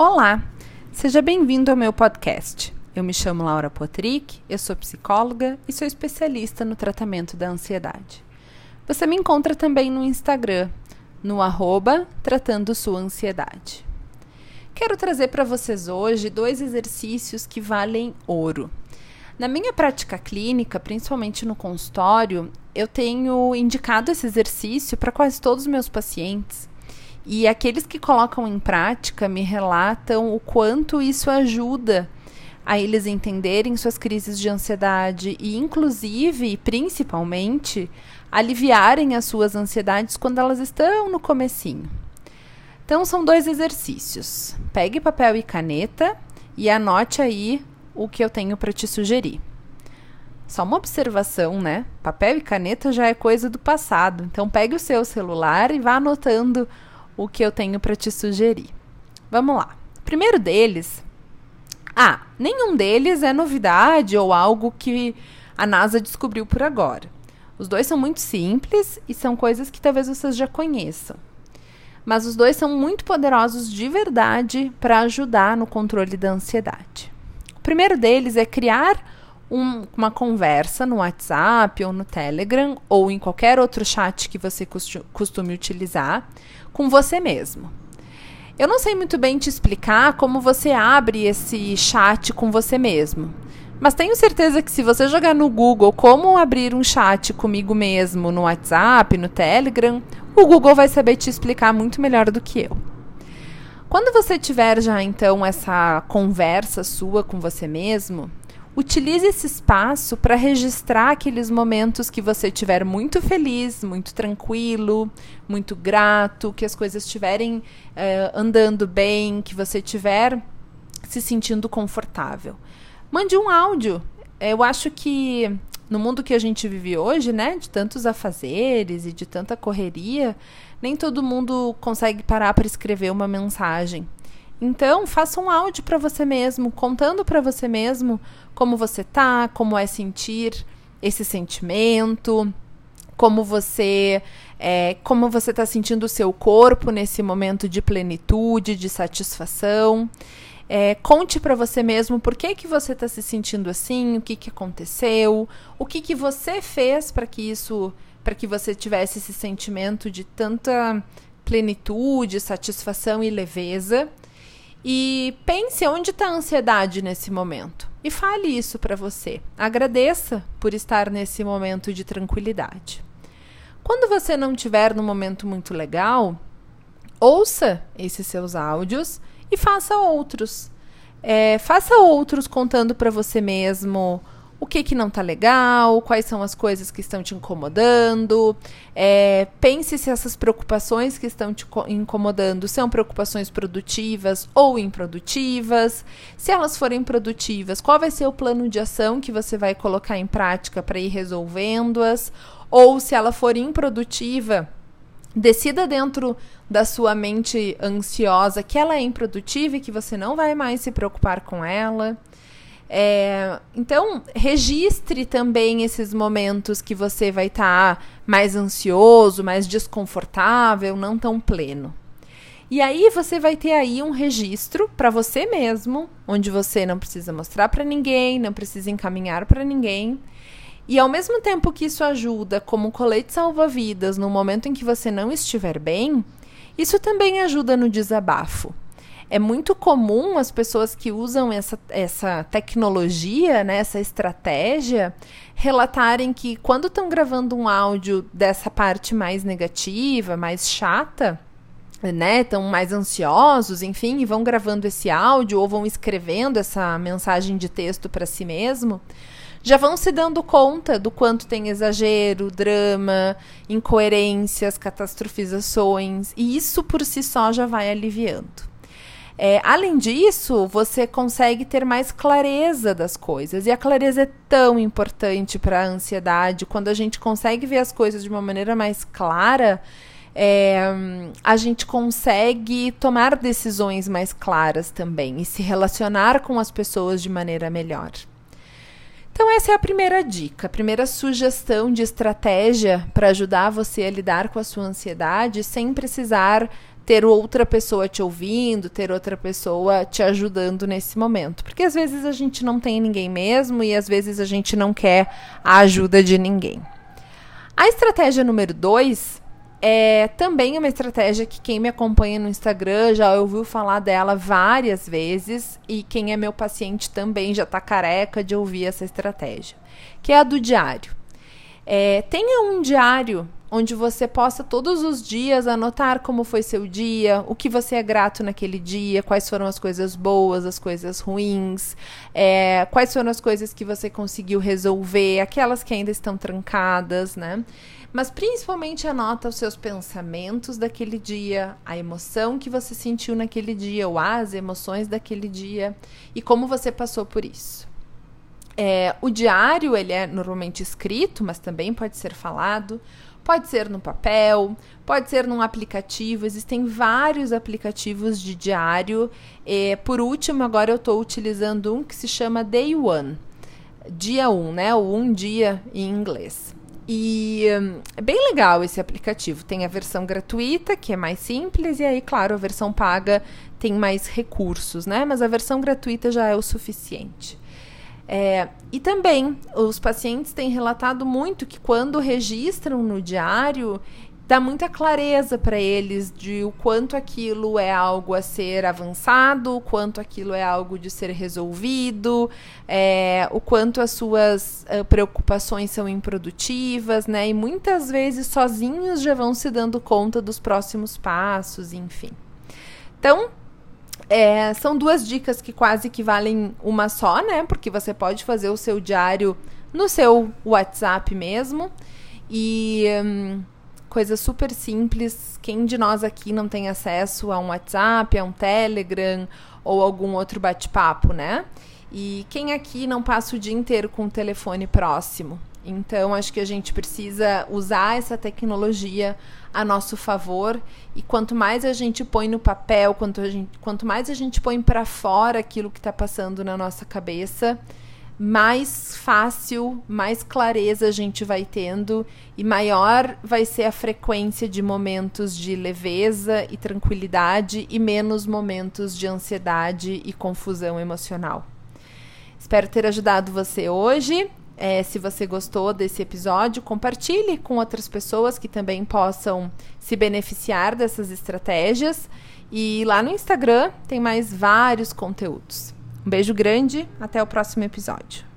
Olá, seja bem-vindo ao meu podcast. Eu me chamo Laura Potrick, eu sou psicóloga e sou especialista no tratamento da ansiedade. Você me encontra também no Instagram, no arroba Tratando Sua Ansiedade. Quero trazer para vocês hoje dois exercícios que valem ouro. Na minha prática clínica, principalmente no consultório, eu tenho indicado esse exercício para quase todos os meus pacientes e aqueles que colocam em prática me relatam o quanto isso ajuda a eles entenderem suas crises de ansiedade e, inclusive, principalmente, aliviarem as suas ansiedades quando elas estão no comecinho. Então, são dois exercícios. Pegue papel e caneta e anote aí o que eu tenho para te sugerir. Só uma observação, né? Papel e caneta já é coisa do passado. Então, pegue o seu celular e vá anotando o que eu tenho para te sugerir. Vamos lá. Primeiro deles. Ah, nenhum deles é novidade ou algo que a NASA descobriu por agora. Os dois são muito simples e são coisas que talvez vocês já conheçam. Mas os dois são muito poderosos de verdade para ajudar no controle da ansiedade. O primeiro deles é criar um, uma conversa no WhatsApp ou no Telegram ou em qualquer outro chat que você costume utilizar com você mesmo. Eu não sei muito bem te explicar como você abre esse chat com você mesmo. Mas tenho certeza que se você jogar no Google como abrir um chat comigo mesmo no WhatsApp, no Telegram, o Google vai saber te explicar muito melhor do que eu. Quando você tiver já então essa conversa sua com você mesmo, Utilize esse espaço para registrar aqueles momentos que você estiver muito feliz, muito tranquilo, muito grato, que as coisas estiverem uh, andando bem, que você estiver se sentindo confortável. Mande um áudio. Eu acho que no mundo que a gente vive hoje, né, de tantos afazeres e de tanta correria, nem todo mundo consegue parar para escrever uma mensagem. Então, faça um áudio para você mesmo, contando para você mesmo como você tá, como é sentir esse sentimento, como você é, como você está sentindo o seu corpo nesse momento de plenitude, de satisfação. É, conte para você mesmo por que, que você está se sentindo assim, o que, que aconteceu, o que, que você fez para que isso, para que você tivesse esse sentimento de tanta plenitude, satisfação e leveza. E pense onde está a ansiedade nesse momento. E fale isso para você. Agradeça por estar nesse momento de tranquilidade. Quando você não estiver num momento muito legal, ouça esses seus áudios e faça outros. É, faça outros contando para você mesmo o que, que não está legal, quais são as coisas que estão te incomodando. É, pense se essas preocupações que estão te incomodando são preocupações produtivas ou improdutivas. Se elas forem produtivas, qual vai ser o plano de ação que você vai colocar em prática para ir resolvendo-as? Ou se ela for improdutiva, decida dentro da sua mente ansiosa que ela é improdutiva e que você não vai mais se preocupar com ela. É, então, registre também esses momentos que você vai estar tá mais ansioso, mais desconfortável, não tão pleno. E aí você vai ter aí um registro para você mesmo, onde você não precisa mostrar para ninguém, não precisa encaminhar para ninguém. E ao mesmo tempo que isso ajuda como colete salva-vidas no momento em que você não estiver bem, isso também ajuda no desabafo é muito comum as pessoas que usam essa, essa tecnologia, né, essa estratégia, relatarem que quando estão gravando um áudio dessa parte mais negativa, mais chata, né, estão mais ansiosos, enfim, e vão gravando esse áudio ou vão escrevendo essa mensagem de texto para si mesmo, já vão se dando conta do quanto tem exagero, drama, incoerências, catastrofizações, e isso por si só já vai aliviando. É, além disso, você consegue ter mais clareza das coisas. E a clareza é tão importante para a ansiedade. Quando a gente consegue ver as coisas de uma maneira mais clara, é, a gente consegue tomar decisões mais claras também e se relacionar com as pessoas de maneira melhor. Então, essa é a primeira dica, a primeira sugestão de estratégia para ajudar você a lidar com a sua ansiedade sem precisar ter outra pessoa te ouvindo, ter outra pessoa te ajudando nesse momento. Porque às vezes a gente não tem ninguém mesmo e às vezes a gente não quer a ajuda de ninguém. A estratégia número dois é também uma estratégia que quem me acompanha no Instagram já ouviu falar dela várias vezes e quem é meu paciente também já está careca de ouvir essa estratégia, que é a do diário. É, tenha um diário onde você possa todos os dias anotar como foi seu dia, o que você é grato naquele dia, quais foram as coisas boas, as coisas ruins, é, quais foram as coisas que você conseguiu resolver, aquelas que ainda estão trancadas, né? Mas principalmente anota os seus pensamentos daquele dia, a emoção que você sentiu naquele dia, ou as emoções daquele dia e como você passou por isso. É, o diário ele é normalmente escrito, mas também pode ser falado. Pode ser no papel, pode ser num aplicativo. Existem vários aplicativos de diário. Por último, agora eu estou utilizando um que se chama Day One. Dia 1, um, né? O um dia em inglês. E hum, é bem legal esse aplicativo. Tem a versão gratuita, que é mais simples, e aí, claro, a versão paga tem mais recursos, né? Mas a versão gratuita já é o suficiente. É, e também, os pacientes têm relatado muito que quando registram no diário, dá muita clareza para eles de o quanto aquilo é algo a ser avançado, o quanto aquilo é algo de ser resolvido, é, o quanto as suas uh, preocupações são improdutivas, né? E muitas vezes sozinhos já vão se dando conta dos próximos passos, enfim. Então, é, são duas dicas que quase que valem uma só, né? Porque você pode fazer o seu diário no seu WhatsApp mesmo. E hum, coisa super simples. Quem de nós aqui não tem acesso a um WhatsApp, a um Telegram ou algum outro bate-papo, né? E quem aqui não passa o dia inteiro com o telefone próximo? Então, acho que a gente precisa usar essa tecnologia a nosso favor e quanto mais a gente põe no papel, quanto, a gente, quanto mais a gente põe para fora aquilo que está passando na nossa cabeça, mais fácil, mais clareza a gente vai tendo e maior vai ser a frequência de momentos de leveza e tranquilidade e menos momentos de ansiedade e confusão emocional. Espero ter ajudado você hoje. É, se você gostou desse episódio, compartilhe com outras pessoas que também possam se beneficiar dessas estratégias. E lá no Instagram tem mais vários conteúdos. Um beijo grande, até o próximo episódio.